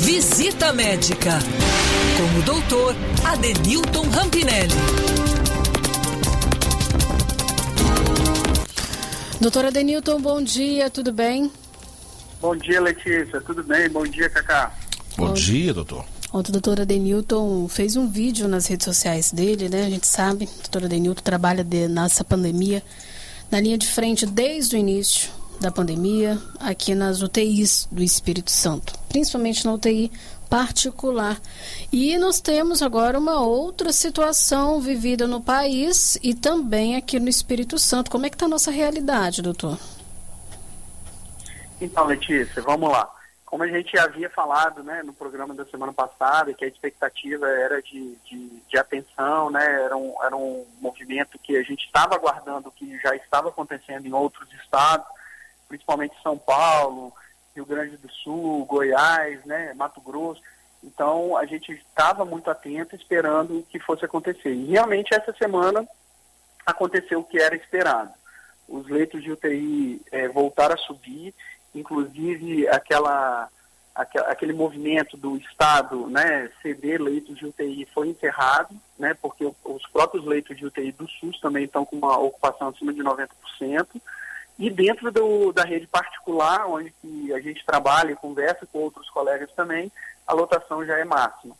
Visita Médica com o doutor Adenilton Rampinelli. Doutora Adenilton, bom dia, tudo bem? Bom dia, Letícia, tudo bem? Bom dia, Cacá. Bom, bom dia, doutor. Ontem o doutor Adenilton fez um vídeo nas redes sociais dele, né? A gente sabe, o doutor Adenilton trabalha de, nessa pandemia na linha de frente desde o início da pandemia aqui nas UTIs do Espírito Santo, principalmente na UTI particular. E nós temos agora uma outra situação vivida no país e também aqui no Espírito Santo. Como é que está a nossa realidade, doutor? Então, Letícia, vamos lá. Como a gente havia falado né, no programa da semana passada, que a expectativa era de, de, de atenção, né, era, um, era um movimento que a gente estava aguardando, que já estava acontecendo em outros estados, principalmente São Paulo, Rio Grande do Sul, Goiás, né, Mato Grosso. Então a gente estava muito atento, esperando que fosse acontecer. E realmente essa semana aconteceu o que era esperado. Os leitos de UTI é, voltaram a subir inclusive aquela, aquele movimento do Estado né, ceder leitos de UTI foi encerrado, né, porque os próprios leitos de UTI do SUS também estão com uma ocupação acima de 90%, e dentro do, da rede particular, onde a gente trabalha e conversa com outros colegas também, a lotação já é máxima.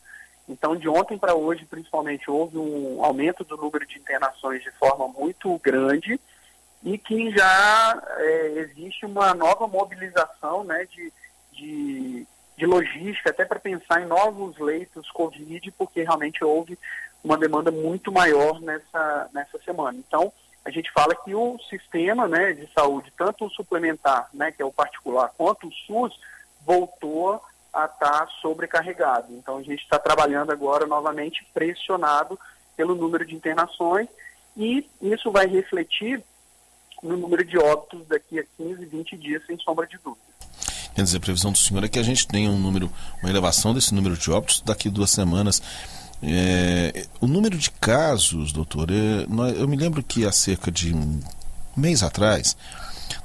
Então, de ontem para hoje, principalmente, houve um aumento do número de internações de forma muito grande, e que já é, existe uma nova mobilização né, de, de, de logística, até para pensar em novos leitos Covid, porque realmente houve uma demanda muito maior nessa, nessa semana. Então, a gente fala que o sistema né, de saúde, tanto o suplementar, né, que é o particular, quanto o SUS, voltou a estar tá sobrecarregado. Então, a gente está trabalhando agora novamente pressionado pelo número de internações e isso vai refletir no número de óbitos daqui a 15, 20 dias, sem sombra de dúvida. Quer dizer, a previsão do senhor é que a gente tenha um número, uma elevação desse número de óbitos daqui a duas semanas. É, o número de casos, doutor, é, eu me lembro que há cerca de um mês atrás,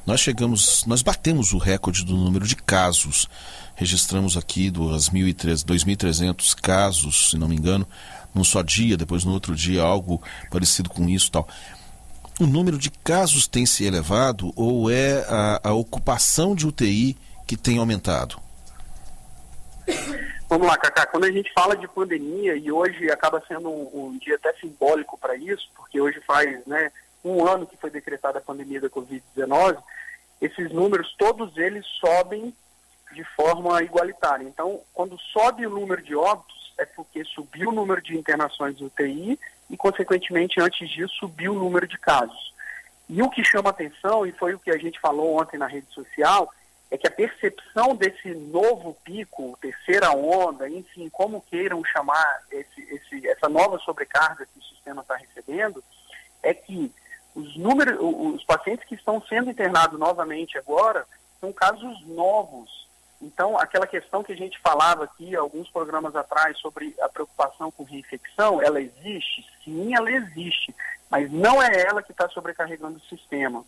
nós chegamos, nós batemos o recorde do número de casos. Registramos aqui 2.300 casos, se não me engano, num só dia, depois no outro dia algo parecido com isso tal o número de casos tem se elevado ou é a, a ocupação de UTI que tem aumentado? Vamos lá, Cacá. Quando a gente fala de pandemia, e hoje acaba sendo um, um dia até simbólico para isso, porque hoje faz né, um ano que foi decretada a pandemia da Covid-19, esses números, todos eles sobem de forma igualitária. Então, quando sobe o número de óbitos, é porque subiu o número de internações UTI e, consequentemente, antes disso, subiu o número de casos. E o que chama atenção, e foi o que a gente falou ontem na rede social, é que a percepção desse novo pico, terceira onda, enfim, como queiram chamar esse, esse, essa nova sobrecarga que o sistema está recebendo, é que os números, os pacientes que estão sendo internados novamente agora são casos novos, então, aquela questão que a gente falava aqui alguns programas atrás sobre a preocupação com reinfecção, ela existe? Sim, ela existe, mas não é ela que está sobrecarregando o sistema.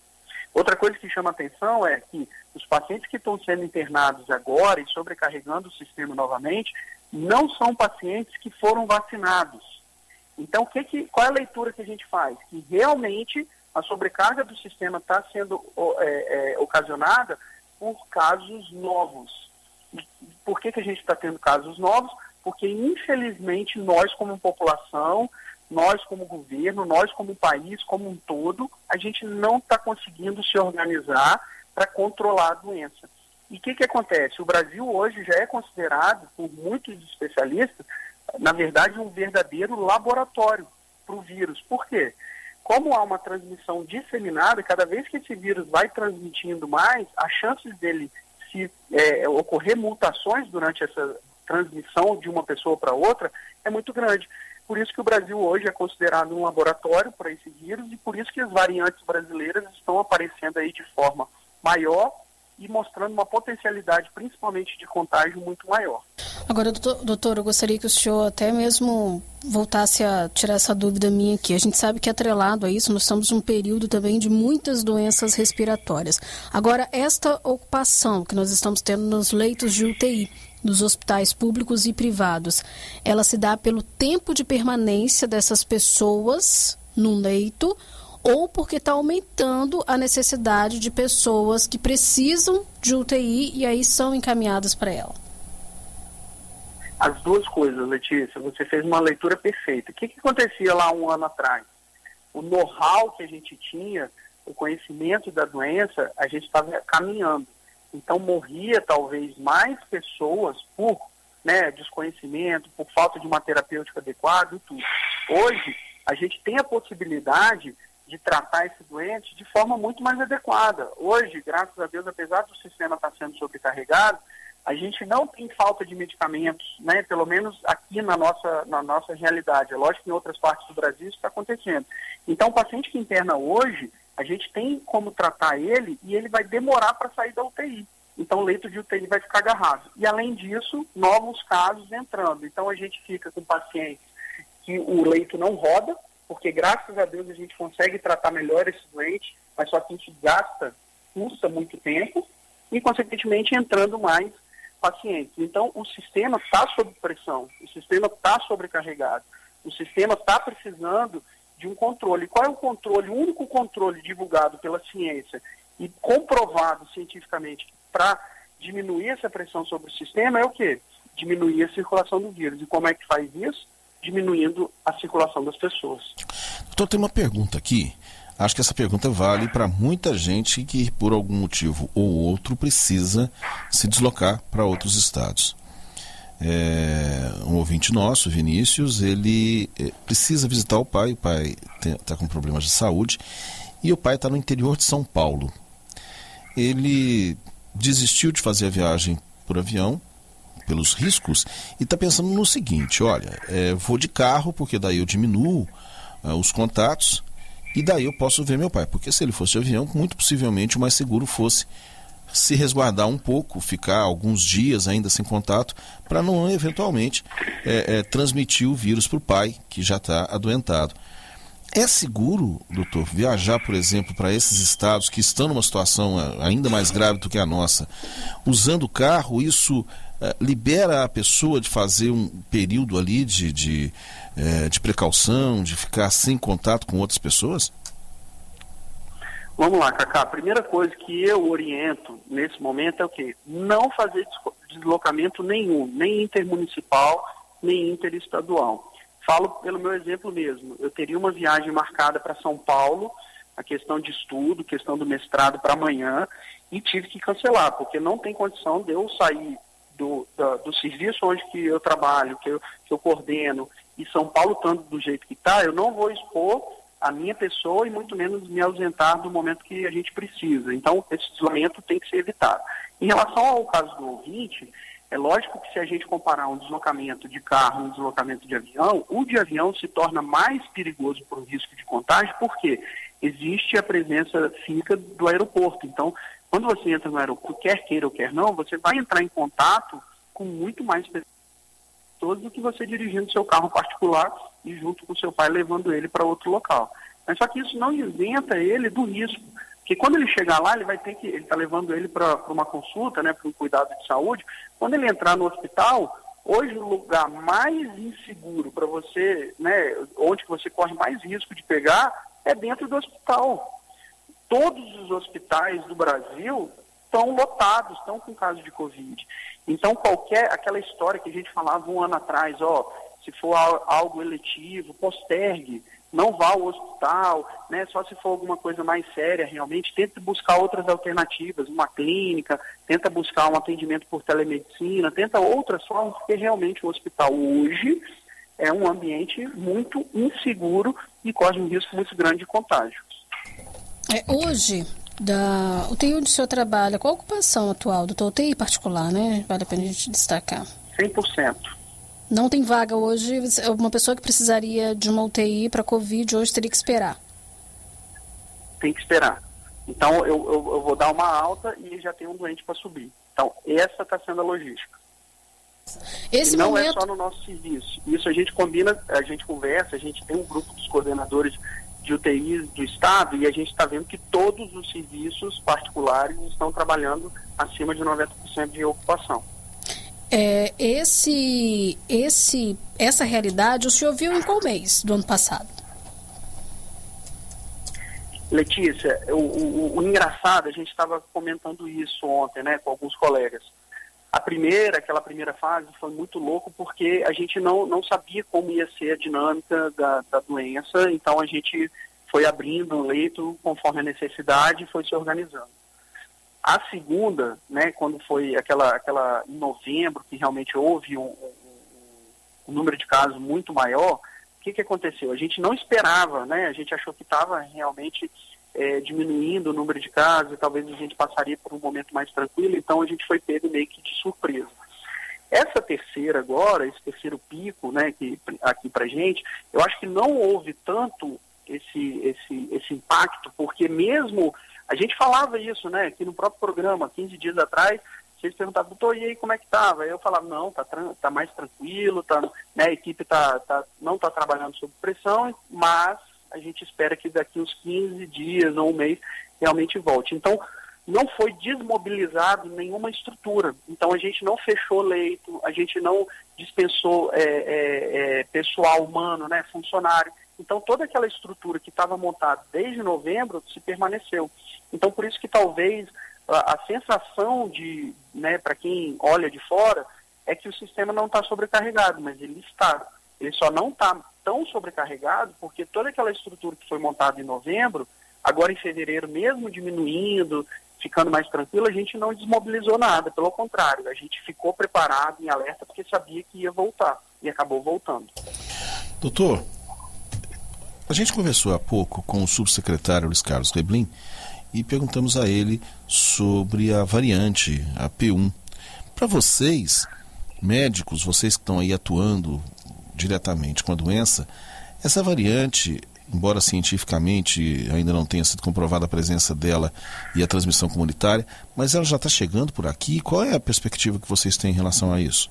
Outra coisa que chama atenção é que os pacientes que estão sendo internados agora e sobrecarregando o sistema novamente não são pacientes que foram vacinados. Então, que que, qual é a leitura que a gente faz? Que realmente a sobrecarga do sistema está sendo é, é, ocasionada por casos novos. Por que, que a gente está tendo casos novos? Porque, infelizmente, nós, como população, nós, como governo, nós, como país, como um todo, a gente não está conseguindo se organizar para controlar a doença. E o que, que acontece? O Brasil hoje já é considerado, por muitos especialistas, na verdade, um verdadeiro laboratório para o vírus. Por quê? como há uma transmissão disseminada, cada vez que esse vírus vai transmitindo mais, as chances dele se é, ocorrer mutações durante essa transmissão de uma pessoa para outra é muito grande. Por isso que o Brasil hoje é considerado um laboratório para esse vírus e por isso que as variantes brasileiras estão aparecendo aí de forma maior e mostrando uma potencialidade, principalmente de contágio, muito maior. Agora, doutor, eu gostaria que o senhor até mesmo voltasse a tirar essa dúvida minha aqui. A gente sabe que atrelado a isso, nós estamos num período também de muitas doenças respiratórias. Agora, esta ocupação que nós estamos tendo nos leitos de UTI, nos hospitais públicos e privados, ela se dá pelo tempo de permanência dessas pessoas no leito ou porque está aumentando a necessidade de pessoas que precisam de UTI e aí são encaminhadas para ela? As duas coisas, Letícia. Você fez uma leitura perfeita. O que, que acontecia lá um ano atrás? O know-how que a gente tinha, o conhecimento da doença, a gente estava caminhando. Então morria talvez mais pessoas por né, desconhecimento, por falta de uma terapêutica adequada e tudo. Hoje, a gente tem a possibilidade de tratar esse doente de forma muito mais adequada. Hoje, graças a Deus, apesar do sistema estar sendo sobrecarregado, a gente não tem falta de medicamentos, né? pelo menos aqui na nossa, na nossa realidade. É lógico que em outras partes do Brasil isso está acontecendo. Então, o paciente que interna hoje, a gente tem como tratar ele e ele vai demorar para sair da UTI. Então, o leito de UTI vai ficar agarrado. E, além disso, novos casos entrando. Então, a gente fica com pacientes que o leito não roda, porque, graças a Deus, a gente consegue tratar melhor esse doente, mas só que a gente gasta, custa muito tempo e, consequentemente, entrando mais pacientes. Então, o sistema está sob pressão, o sistema está sobrecarregado, o sistema está precisando de um controle. Qual é o controle? O único controle divulgado pela ciência e comprovado cientificamente para diminuir essa pressão sobre o sistema é o quê? Diminuir a circulação do vírus. E como é que faz isso? Diminuindo a circulação das pessoas. Doutor, tem uma pergunta aqui. Acho que essa pergunta vale para muita gente que, por algum motivo ou outro, precisa se deslocar para outros estados. É, um ouvinte nosso, Vinícius, ele é, precisa visitar o pai. O pai está com problemas de saúde e o pai está no interior de São Paulo. Ele desistiu de fazer a viagem por avião pelos riscos e está pensando no seguinte: olha, é, vou de carro porque daí eu diminuo uh, os contatos e daí eu posso ver meu pai. Porque se ele fosse de avião, muito possivelmente o mais seguro fosse se resguardar um pouco, ficar alguns dias ainda sem contato, para não eventualmente é, é, transmitir o vírus para o pai, que já está adoentado. É seguro, doutor, viajar, por exemplo, para esses estados que estão numa situação é, ainda mais grave do que a nossa, usando o carro, isso é, libera a pessoa de fazer um período ali de, de, é, de precaução, de ficar sem contato com outras pessoas? Vamos lá, Cacá. A primeira coisa que eu oriento nesse momento é o quê? Não fazer deslocamento nenhum, nem intermunicipal, nem interestadual. Falo pelo meu exemplo mesmo. Eu teria uma viagem marcada para São Paulo, a questão de estudo, questão do mestrado para amanhã, e tive que cancelar, porque não tem condição de eu sair do, da, do serviço onde que eu trabalho, que eu, que eu coordeno, e São Paulo estando do jeito que está, eu não vou expor a minha pessoa e muito menos me ausentar do momento que a gente precisa. Então, esse deslocamento tem que ser evitado. Em relação ao caso do ouvinte, é lógico que se a gente comparar um deslocamento de carro um deslocamento de avião, o de avião se torna mais perigoso por um risco de contágio, porque existe a presença física do aeroporto. Então, quando você entra no aeroporto, quer queira ou quer não, você vai entrar em contato com muito mais pessoas do que você dirigindo seu carro particular e junto com seu pai levando ele para outro local. Mas só que isso não isenta ele do risco. Porque quando ele chegar lá, ele vai ter que. Ele está levando ele para uma consulta, né, para um cuidado de saúde. Quando ele entrar no hospital, hoje o lugar mais inseguro para você, né, onde você corre mais risco de pegar, é dentro do hospital todos os hospitais do Brasil estão lotados, estão com casos de Covid. Então, qualquer, aquela história que a gente falava um ano atrás, ó, se for algo eletivo, postergue, não vá ao hospital, né? Só se for alguma coisa mais séria, realmente, tente buscar outras alternativas, uma clínica, tenta buscar um atendimento por telemedicina, tenta outras formas, porque realmente o hospital hoje é um ambiente muito inseguro e corre um risco muito grande de contágio. É, hoje, da UTI onde o senhor trabalha, qual a ocupação atual do UTI particular, né? Vale a pena a gente destacar. 100%. Não tem vaga hoje, uma pessoa que precisaria de uma UTI para Covid hoje teria que esperar. Tem que esperar. Então, eu, eu, eu vou dar uma alta e já tem um doente para subir. Então, essa está sendo a logística. Esse e não momento... é só no nosso serviço. Isso a gente combina, a gente conversa, a gente tem um grupo dos coordenadores de UTIs do Estado e a gente está vendo que todos os serviços particulares estão trabalhando acima de 90% de ocupação. É, esse, esse, essa realidade o senhor viu em qual mês do ano passado? Letícia, o, o, o engraçado, a gente estava comentando isso ontem, né, com alguns colegas. A primeira, aquela primeira fase, foi muito louco porque a gente não, não sabia como ia ser a dinâmica da, da doença, então a gente foi abrindo o leito conforme a necessidade e foi se organizando. A segunda, né, quando foi aquela, aquela em novembro, que realmente houve um, um, um número de casos muito maior, o que, que aconteceu? A gente não esperava, né? A gente achou que estava realmente é, diminuindo o número de casos e talvez a gente passaria por um momento mais tranquilo, então a gente foi pego meio que de surpresa. Essa terceira agora, esse terceiro pico, né, que, aqui para gente, eu acho que não houve tanto esse, esse, esse impacto, porque mesmo a gente falava isso, né, aqui no próprio programa, 15 dias atrás, vocês perguntavam, doutor, e aí como é que estava? Eu falava, não, tá, tá mais tranquilo, tá, né, a equipe tá, tá, não está trabalhando sob pressão, mas a gente espera que daqui uns 15 dias ou um mês realmente volte. Então, não foi desmobilizado nenhuma estrutura. Então, a gente não fechou leito, a gente não dispensou é, é, é, pessoal humano, né, funcionário. Então, toda aquela estrutura que estava montada desde novembro se permaneceu. Então, por isso que talvez a, a sensação de, né, para quem olha de fora, é que o sistema não está sobrecarregado, mas ele está. Ele só não está tão sobrecarregado porque toda aquela estrutura que foi montada em novembro, agora em fevereiro, mesmo diminuindo, ficando mais tranquilo, a gente não desmobilizou nada, pelo contrário, a gente ficou preparado em alerta porque sabia que ia voltar e acabou voltando. Doutor, a gente conversou há pouco com o subsecretário Luiz Carlos Reblin e perguntamos a ele sobre a variante, a P1. Para vocês, médicos, vocês que estão aí atuando diretamente com a doença, essa variante, embora cientificamente ainda não tenha sido comprovada a presença dela e a transmissão comunitária, mas ela já está chegando por aqui. Qual é a perspectiva que vocês têm em relação a isso?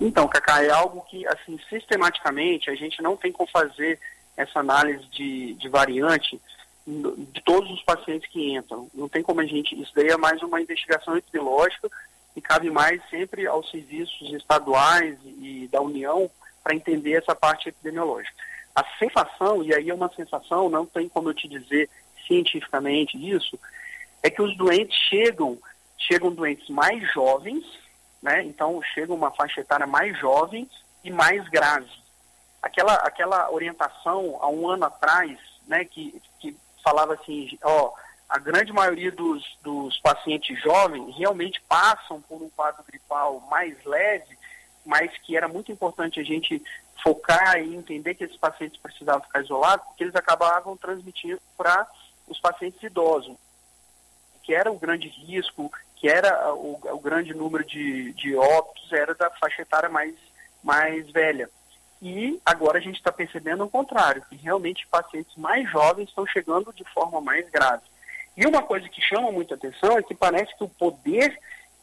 Então, Cacá, é algo que, assim, sistematicamente, a gente não tem como fazer essa análise de, de variante de todos os pacientes que entram. Não tem como a gente. Isso daí é mais uma investigação epidemiológica e cabe mais sempre aos serviços estaduais e da União para entender essa parte epidemiológica. A sensação, e aí é uma sensação, não tem como eu te dizer cientificamente isso, é que os doentes chegam, chegam doentes mais jovens, né? Então chega uma faixa etária mais jovem e mais grave. Aquela, aquela orientação há um ano atrás, né, que, falava assim, ó, a grande maioria dos, dos pacientes jovens realmente passam por um quadro gripal mais leve, mas que era muito importante a gente focar e entender que esses pacientes precisavam ficar isolados, porque eles acabavam transmitindo para os pacientes idosos, que era o grande risco, que era o, o grande número de, de óbitos, era da faixa etária mais, mais velha. E agora a gente está percebendo o contrário, que realmente pacientes mais jovens estão chegando de forma mais grave. E uma coisa que chama muita atenção é que parece que o poder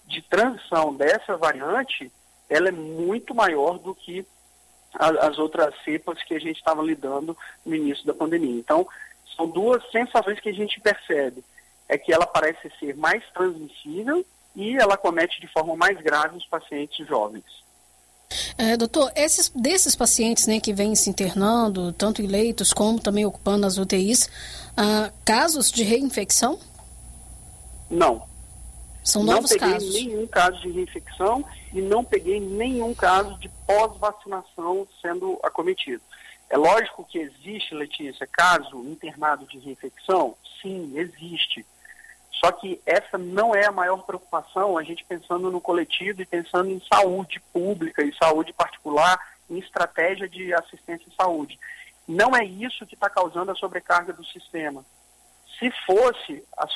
de transição dessa variante ela é muito maior do que a, as outras cepas que a gente estava lidando no início da pandemia. Então, são duas sensações que a gente percebe. É que ela parece ser mais transmissível e ela comete de forma mais grave os pacientes jovens. É, doutor, esses, desses pacientes né, que vêm se internando, tanto em leitos como também ocupando as UTIs, ah, casos de reinfecção? Não. São novos casos? Não peguei nenhum caso de reinfecção e não peguei nenhum caso de pós-vacinação sendo acometido. É lógico que existe, Letícia, caso internado de reinfecção? Sim, existe. Só que essa não é a maior preocupação, a gente pensando no coletivo e pensando em saúde pública e saúde particular, em estratégia de assistência à saúde. Não é isso que está causando a sobrecarga do sistema. Se fosse, as,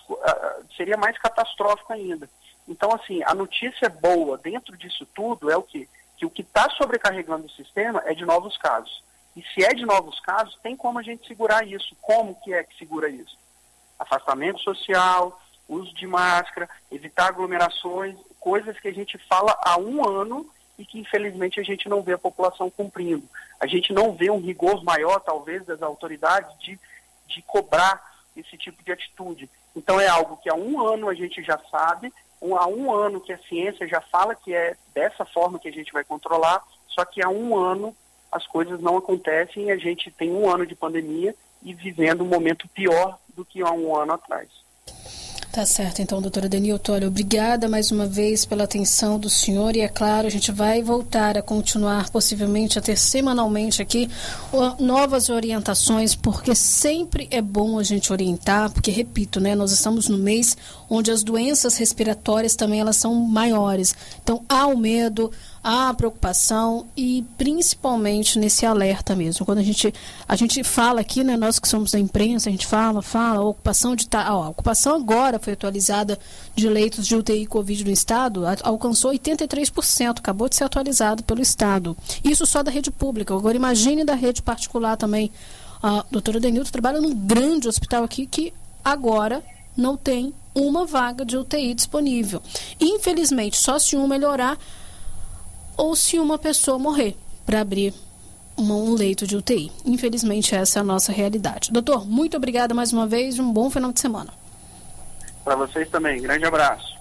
seria mais catastrófico ainda. Então, assim, a notícia boa dentro disso tudo é o quê? Que o que está sobrecarregando o sistema é de novos casos. E se é de novos casos, tem como a gente segurar isso. Como que é que segura isso? Afastamento social, uso de máscara, evitar aglomerações, coisas que a gente fala há um ano e que infelizmente a gente não vê a população cumprindo. A gente não vê um rigor maior, talvez, das autoridades de, de cobrar esse tipo de atitude. Então é algo que há um ano a gente já sabe há um ano que a ciência já fala que é dessa forma que a gente vai controlar, só que há um ano as coisas não acontecem e a gente tem um ano de pandemia e vivendo um momento pior do que há um ano atrás. Tá certo, então, doutora Denilton, olha, obrigada mais uma vez pela atenção do senhor e é claro, a gente vai voltar a continuar, possivelmente a ter semanalmente aqui novas orientações, porque sempre é bom a gente orientar, porque, repito, né, nós estamos no mês onde as doenças respiratórias também elas são maiores. Então, há o medo, a preocupação e principalmente nesse alerta mesmo. Quando a gente, a gente fala aqui, né, nós que somos da imprensa, a gente fala, fala, a ocupação de a ocupação agora foi atualizada de leitos de UTI Covid no estado, alcançou 83%, acabou de ser atualizado pelo estado. Isso só da rede pública. Agora imagine da rede particular também. A doutora Denilton trabalha num grande hospital aqui que agora não tem uma vaga de UTI disponível. Infelizmente, só se um melhorar, ou se uma pessoa morrer para abrir um leito de UTI. Infelizmente, essa é a nossa realidade. Doutor, muito obrigada mais uma vez. Um bom final de semana. Para vocês também. Grande abraço.